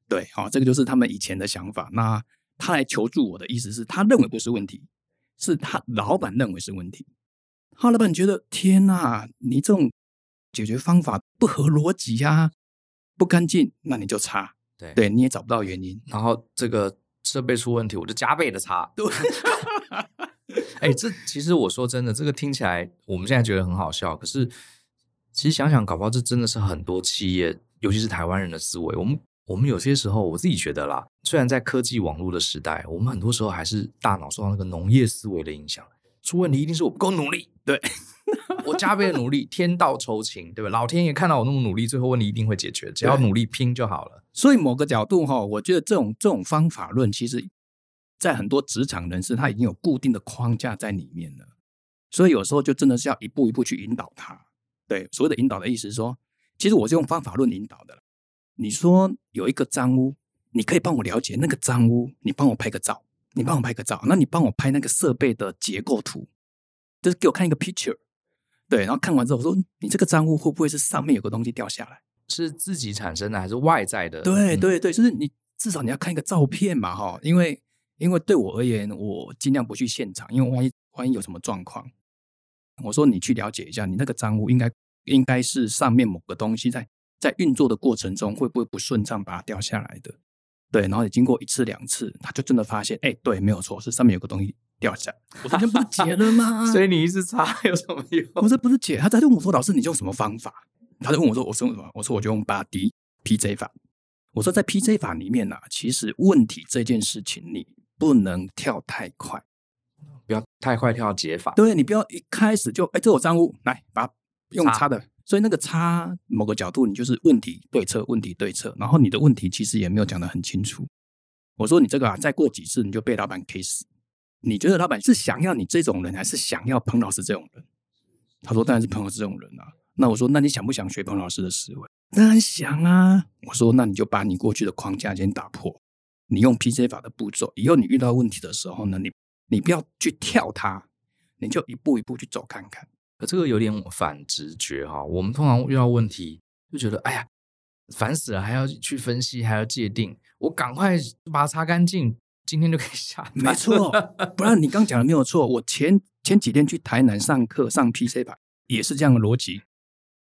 对，好，这个就是他们以前的想法。那他来求助我的意思是他认为不是问题。是他老板认为是问题，他老板觉得天哪，你这种解决方法不合逻辑呀，不干净，那你就擦，对对，你也找不到原因，然后这个设备出问题，我就加倍的擦。对，哎、欸，这其实我说真的，这个听起来我们现在觉得很好笑，可是其实想想，搞不好这真的是很多企业，尤其是台湾人的思维。我们我们有些时候，我自己觉得啦。虽然在科技网络的时代，我们很多时候还是大脑受到那个农业思维的影响，出问题一定是我不够努力，对 我加倍的努力，天道酬勤，对吧？老天爷看到我那么努力，最后问题一定会解决，只要努力拼就好了。所以某个角度哈，我觉得这种这种方法论，其实，在很多职场人士他已经有固定的框架在里面了，所以有时候就真的是要一步一步去引导他。对，所谓的引导的意思是说，其实我是用方法论引导的。你说有一个脏污。你可以帮我了解那个脏污，你帮我拍个照，你帮我拍个照，那你帮我拍那个设备的结构图，就是给我看一个 picture，对，然后看完之后我说，你这个脏污会不会是上面有个东西掉下来？是自己产生的还是外在的？对对对，就是你至少你要看一个照片嘛，哈，因为因为对我而言，我尽量不去现场，因为万一万一有什么状况，我说你去了解一下，你那个脏污应该应该是上面某个东西在在运作的过程中会不会不顺畅把它掉下来的。对，然后你经过一次两次，他就真的发现，哎，对，没有错，是上面有个东西掉下来。我说这 不是解了吗？所以你一直擦有什么用？我说不是解，他在问我说，老师，你用什么方法？他就问我说，我说什么？我说我就用八 D PJ 法。我说在 PJ 法里面呢、啊，其实问题这件事情你不能跳太快，不要太快跳解法。对，你不要一开始就哎，这我脏污，来把它用擦的所以那个差某个角度，你就是问题对策，问题对策，然后你的问题其实也没有讲得很清楚。我说你这个啊，再过几次你就被老板 K 死。你觉得老板是想要你这种人，还是想要彭老师这种人？他说当然是彭老师这种人啊。那我说那你想不想学彭老师的思维？当然想啊。我说那你就把你过去的框架先打破，你用 P C 法的步骤，以后你遇到问题的时候呢，你你不要去跳它，你就一步一步去走看看。可这个有点反直觉哈。我们通常遇到问题就觉得哎呀烦死了，还要去分析，还要界定，我赶快把它擦干净。今天就可以下，没错，不然你刚讲的没有错。我前前几天去台南上课上 PC 版，也是这样的逻辑。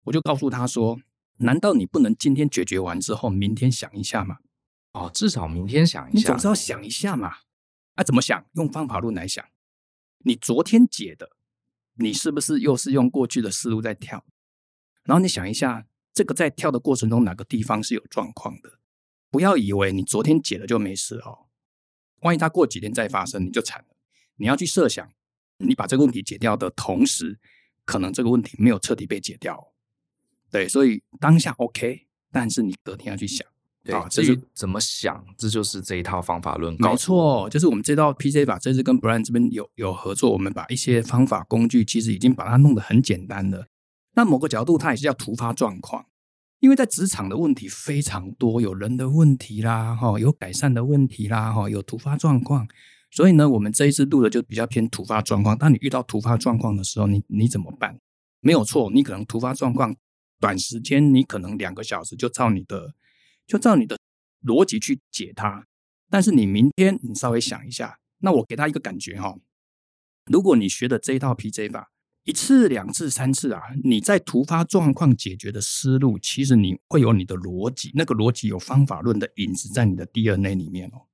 我就告诉他说：“难道你不能今天解决完之后，明天想一下吗？”哦，至少明天想一下，你总是要想一下嘛。啊，怎么想？用方法论来想。你昨天解的，你是不是又是用过去的思路在跳？然后你想一下，这个在跳的过程中哪个地方是有状况的？不要以为你昨天解了就没事哦。万一它过几天再发生，你就惨了。你要去设想，你把这个问题解掉的同时，可能这个问题没有彻底被解掉。对，所以当下 OK，但是你隔天要去想，对啊，至于怎么想，这就是这一套方法论。没错，就是我们这套 P C 法，这次跟 Brian 这边有有合作，我们把一些方法工具，其实已经把它弄得很简单了。那某个角度，它也是叫突发状况。因为在职场的问题非常多，有人的问题啦，哈，有改善的问题啦，哈，有突发状况，所以呢，我们这一次录的就比较偏突发状况。当你遇到突发状况的时候，你你怎么办？没有错，你可能突发状况，短时间你可能两个小时就照你的，就照你的逻辑去解它。但是你明天你稍微想一下，那我给他一个感觉哈，如果你学的这一套 PJ 法。一次、两次、三次啊！你在突发状况解决的思路，其实你会有你的逻辑，那个逻辑有方法论的影子在你的 DNA 里面哦。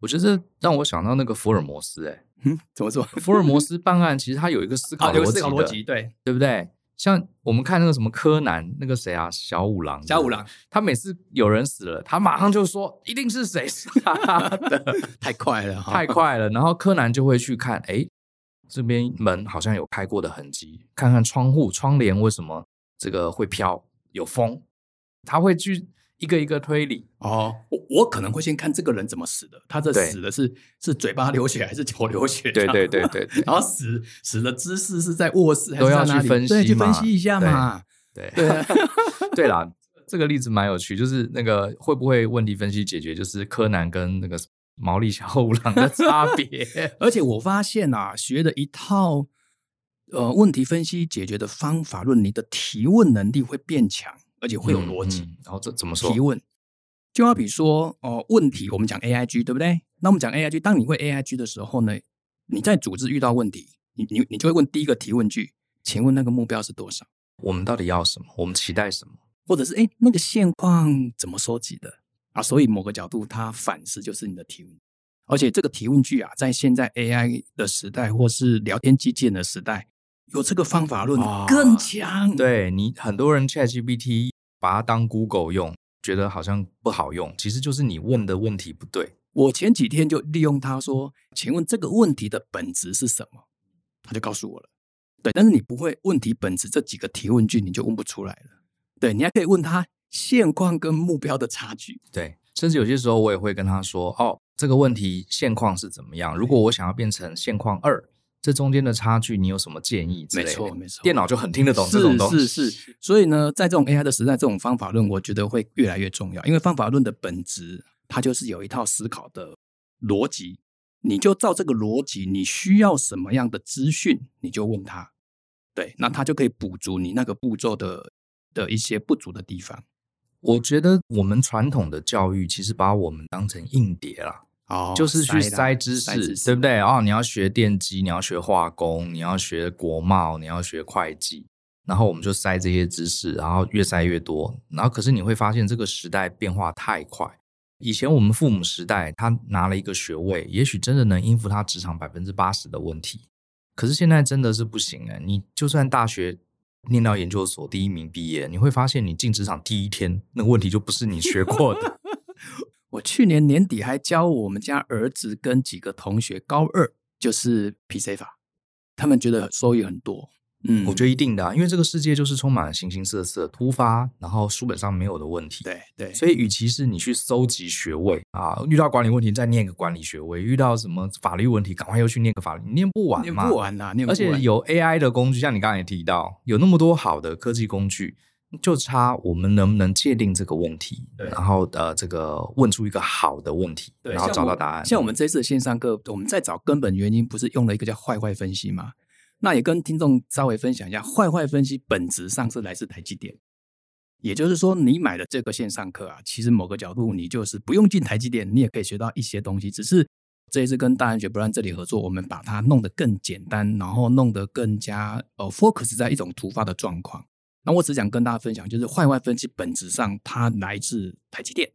我觉得让我想到那个福尔摩斯，哎，嗯，怎么说？福尔摩斯办案其实他有一个思考逻辑，思考逻辑，对，对不对？像我们看那个什么柯南，那个谁啊，小五郎，小五郎，他每次有人死了，他马上就说一定是谁杀的，太快了，太快了。然后柯南就会去看，哎。这边门好像有开过的痕迹，看看窗户窗帘为什么这个会飘？有风，他会去一个一个推理哦。我我可能会先看这个人怎么死的，他这死的是是嘴巴流血还是头流血？对对对对，对，然后死死的姿势是在卧室还是都要去分析对，去分析一下嘛。对对对，对啦，这个例子蛮有趣，就是那个会不会问题分析解决，就是柯南跟那个。毛利小五郎的差别，而且我发现啊，学的一套呃问题分析解决的方法论，你的提问能力会变强，而且会有逻辑。然后这怎么说？提问就好比说哦、呃，问题我们讲 AIG 对不对？那我们讲 AIG，当你会 AIG 的时候呢，你在组织遇到问题，你你你就会问第一个提问句，请问那个目标是多少？我们到底要什么？我们期待什么？或者是哎，那个现况怎么收集的？啊，所以某个角度，它反思就是你的提问，而且这个提问句啊，在现在 AI 的时代，或是聊天机器人的时代，有这个方法论更强。哦、对你，很多人 ChatGPT 把它当 Google 用，觉得好像不好用，其实就是你问的问题不对。我前几天就利用它说，请问这个问题的本质是什么？他就告诉我了。对，但是你不会问题本质这几个提问句，你就问不出来了。对，你还可以问他。现况跟目标的差距，对，甚至有些时候我也会跟他说：“哦，这个问题现况是怎么样？如果我想要变成现况二，这中间的差距，你有什么建议？”没错，没错，电脑就很听得懂这种东西。是是是，所以呢，在这种 AI 的时代，这种方法论，我觉得会越来越重要。因为方法论的本质，它就是有一套思考的逻辑，你就照这个逻辑，你需要什么样的资讯，你就问他，对，那他就可以补足你那个步骤的的一些不足的地方。我觉得我们传统的教育其实把我们当成硬碟了，哦，就是去塞知识，知识对不对？哦，你要学电机，你要学化工，你要学国贸，你要学会计，然后我们就塞这些知识，然后越塞越多，然后可是你会发现这个时代变化太快。以前我们父母时代，他拿了一个学位，也许真的能应付他职场百分之八十的问题，可是现在真的是不行哎，你就算大学。念到研究所第一名毕业，你会发现你进职场第一天，那个问题就不是你学过的。我去年年底还教我们家儿子跟几个同学高二，就是 PC 法，他们觉得收益很多。嗯，我觉得一定的、啊，因为这个世界就是充满了形形色色、突发，然后书本上没有的问题。对对，所以与其是你去搜集学位啊，遇到管理问题再念个管理学位，遇到什么法律问题，赶快又去念个法律，你念不完嘛，念不完呐、啊。念不完。而且有 AI 的工具，像你刚才也提到，有那么多好的科技工具，就差我们能不能界定这个问题，对然后呃，这个问出一个好的问题，对然后找到答案。像我，们这次的线上课，我们在找根本原因，不是用了一个叫坏坏分析吗？那也跟听众稍微分享一下，坏坏分析本质上是来自台积电，也就是说，你买的这个线上课啊，其实某个角度你就是不用进台积电，你也可以学到一些东西。只是这一次跟大安学 Bryan 这里合作，我们把它弄得更简单，然后弄得更加呃 focus 在一种突发的状况。那我只想跟大家分享，就是坏坏分析本质上它来自台积电，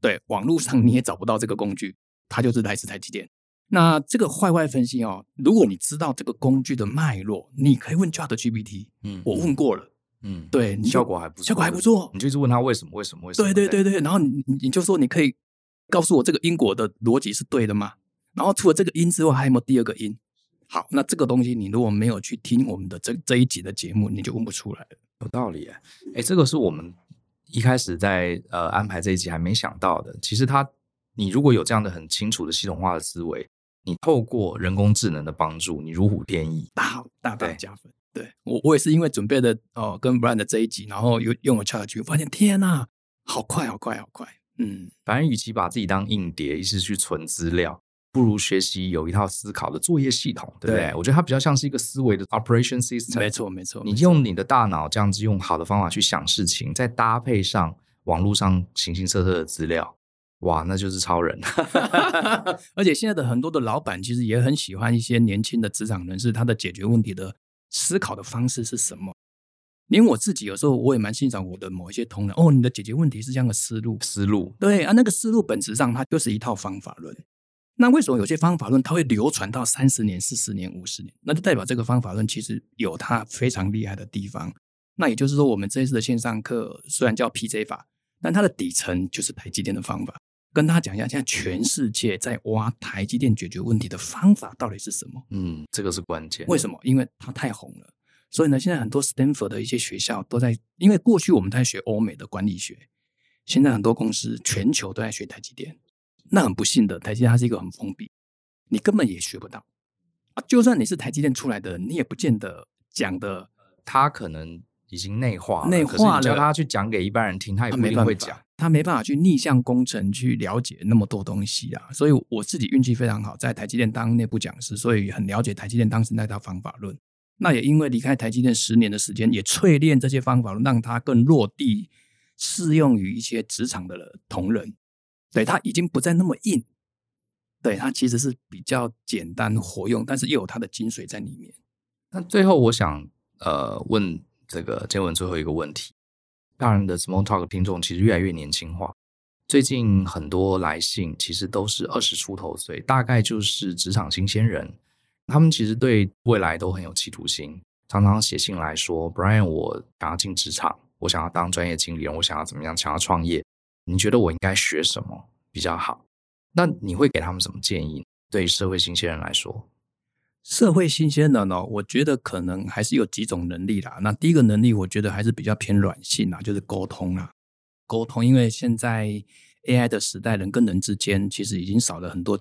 对，网络上你也找不到这个工具，它就是来自台积电。那这个坏坏分析哦，如果你知道这个工具的脉络，你可以问 ChatGPT。嗯，我问过了。嗯，对，效果还不错，效果还不错。你就一直问他为什么？为什么？为什么？对对对对。然后你你就说你可以告诉我这个因果的逻辑是对的吗？然后除了这个因之外，还有没有第二个因？好，那这个东西你如果没有去听我们的这这一集的节目，你就问不出来了。有道理哎，哎，这个是我们一开始在呃安排这一集还没想到的。其实他，你如果有这样的很清楚的系统化的思维。你透过人工智能的帮助，你如虎添翼，大大大加分。对，我，我也是因为准备的哦，跟 Bryan 的这一集，然后又用了 ChatGPT，发现天呐，好快，好快，好快。嗯，反正与其把自己当硬碟，一直去存资料，不如学习有一套思考的作业系统，对不对？对我觉得它比较像是一个思维的 operation system。没错，没错。你用你的大脑这样子用好的方法去想事情，再搭配上网络上形形色色的资料。哇，那就是超人！而且现在的很多的老板其实也很喜欢一些年轻的职场人士，他的解决问题的思考的方式是什么？连我自己有时候我也蛮欣赏我的某一些同仁。哦，你的解决问题是这样的思路，思路对啊，那个思路本质上它就是一套方法论。那为什么有些方法论它会流传到三十年、四十年、五十年？那就代表这个方法论其实有它非常厉害的地方。那也就是说，我们这一次的线上课虽然叫 PJ 法，但它的底层就是台积电的方法。跟大家讲一下，现在全世界在挖台积电解决问题的方法到底是什么？嗯，这个是关键。为什么？因为它太红了，所以呢，现在很多 Stanford 的一些学校都在，因为过去我们在学欧美的管理学，现在很多公司全球都在学台积电。那很不幸的，台积电它是一个很封闭，你根本也学不到啊。就算你是台积电出来的人，你也不见得讲的，他可能。已经内化了，内化了。叫他去讲给一般人听，他也不一定会讲。他没办法去逆向工程去了解那么多东西啊。所以我自己运气非常好，在台积电当内部讲师，所以很了解台积电当时那套方法论。那也因为离开台积电十年的时间，也淬炼这些方法论，让它更落地，适用于一些职场的同仁。对，它已经不再那么硬，对，它其实是比较简单活用，但是又有它的精髓在里面。那最后我想呃问。这个杰文最后一个问题，大人的 Small Talk 听众其实越来越年轻化。最近很多来信其实都是二十出头岁，大概就是职场新鲜人。他们其实对未来都很有企图心，常常写信来说：“Brian，我想要进职场，我想要当专业经理人，我想要怎么样，想要创业。你觉得我应该学什么比较好？那你会给他们什么建议？对于社会新鲜人来说？”社会新鲜人呢，我觉得可能还是有几种能力啦。那第一个能力，我觉得还是比较偏软性啦，就是沟通啦。沟通，因为现在 AI 的时代，人跟人之间其实已经少了很多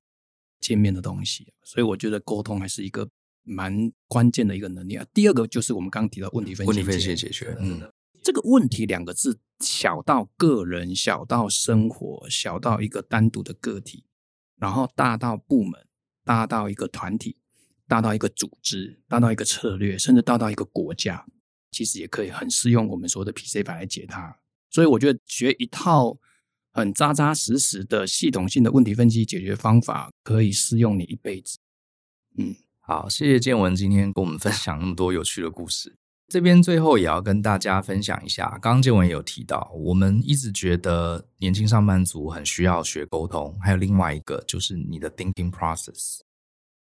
见面的东西，所以我觉得沟通还是一个蛮关键的一个能力啊。第二个就是我们刚刚提到问题分析，问题分析解决。嗯，这个问题两个字，小到个人，小到生活，小到一个单独的个体，然后大到部门，大到一个团体。大到一个组织，大到一个策略，甚至大到一个国家，其实也可以很适用我们说的 PC 法来解它。所以我觉得学一套很扎扎实实的系统性的问题分析解决方法，可以适用你一辈子。嗯，好，谢谢建文今天跟我们分享那么多有趣的故事。这边最后也要跟大家分享一下，刚刚建文也有提到，我们一直觉得年轻上班族很需要学沟通，还有另外一个就是你的 thinking process。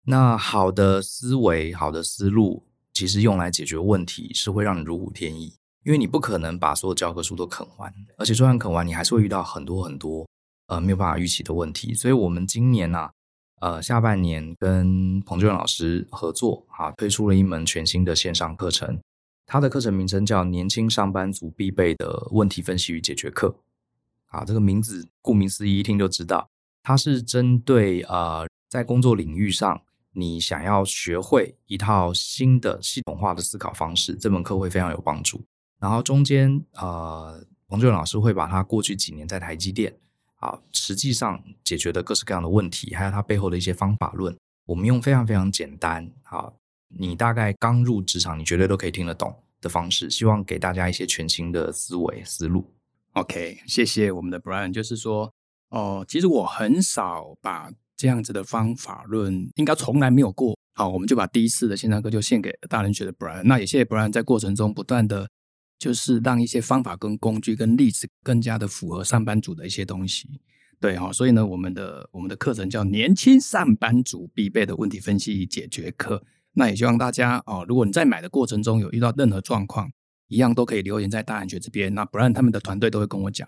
那好的思维、好的思路，其实用来解决问题是会让你如虎添翼，因为你不可能把所有教科书都啃完，而且就算啃完，你还是会遇到很多很多呃没有办法预期的问题。所以，我们今年呢、啊，呃下半年跟彭俊老师合作啊，推出了一门全新的线上课程。它的课程名称叫《年轻上班族必备的问题分析与解决课》。啊，这个名字顾名思义，一听就知道，它是针对呃在工作领域上，你想要学会一套新的系统化的思考方式，这门课会非常有帮助。然后中间呃，彭俊老师会把他过去几年在台积电啊，实际上解决的各式各样的问题，还有他背后的一些方法论，我们用非常非常简单啊，你大概刚入职场，你绝对都可以听得懂的方式，希望给大家一些全新的思维思路。OK，谢谢我们的 Brian。就是说，哦、呃，其实我很少把这样子的方法论，应该从来没有过。好，我们就把第一次的线上课就献给大人学的 Brian。那也谢谢 Brian 在过程中不断的。就是让一些方法跟工具跟例子更加的符合上班族的一些东西，对哈，所以呢，我们的我们的课程叫年轻上班族必备的问题分析解决课。那也希望大家哦，如果你在买的过程中有遇到任何状况，一样都可以留言在大安学这边，那不然他们的团队都会跟我讲。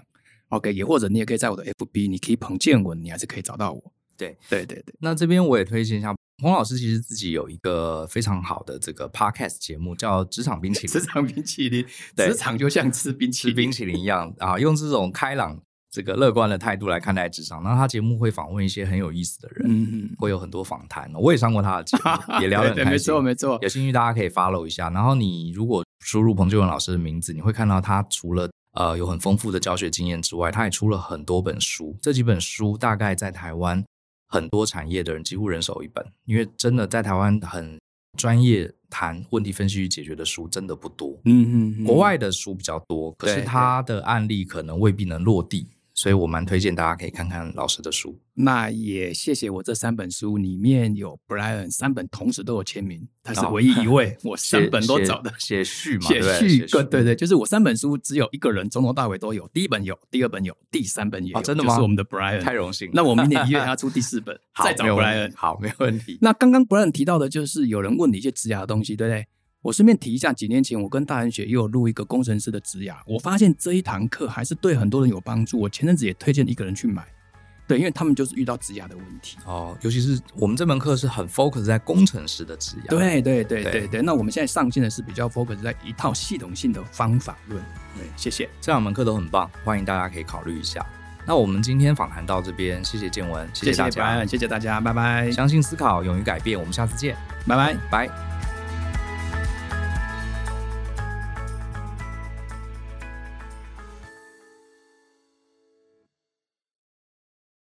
OK，也或者你也可以在我的 FB，你可以彭建文，你还是可以找到我。对对对对，那这边我也推荐一下。洪老师其实自己有一个非常好的这个 podcast 节目，叫《职场冰淇淋》。职场冰淇淋，职场就像吃冰淇淋，吃冰淇淋一样啊！用这种开朗、这个乐观的态度来看待职场。然后他节目会访问一些很有意思的人，会有很多访谈。我也上过他的节目，也聊得很开心。没错没错，有兴趣大家可以 follow 一下。然后你如果输入彭俊文老师的名字，你会看到他除了呃有很丰富的教学经验之外，他也出了很多本书。这几本书大概在台湾。很多产业的人几乎人手一本，因为真的在台湾很专业谈问题分析与解决的书真的不多。嗯嗯，嗯，国外的书比较多，可是他的案例可能未必能落地。所以我蛮推荐大家可以看看老师的书。那也谢谢我这三本书里面有 Brian 三本同时都有签名，他是唯一一位 我三本都找的写序嘛，写序对对对，就是我三本书只有一个人从头到尾都有，第一本有，第二本有，第三本也有，真的吗？就是我们的 Brian，太荣幸。那我明年一月 要出第四本，再找 Brian，好，没有问题。那刚刚 Brian 提到的就是有人问你一些职涯的东西，对不对？我顺便提一下，几年前我跟大人学也有录一个工程师的职涯，我发现这一堂课还是对很多人有帮助。我前阵子也推荐一个人去买，对，因为他们就是遇到职涯的问题哦，尤其是我们这门课是很 focus 在工程师的职涯，对对对对对，对。那我们现在上线的是比较 focus 在一套系统性的方法论。对，谢谢，这两门课都很棒，欢迎大家可以考虑一下。那我们今天访谈到这边，谢谢建文，谢谢大家，谢谢，谢谢大家，拜拜。相信思考，勇于改变，我们下次见，拜拜，拜。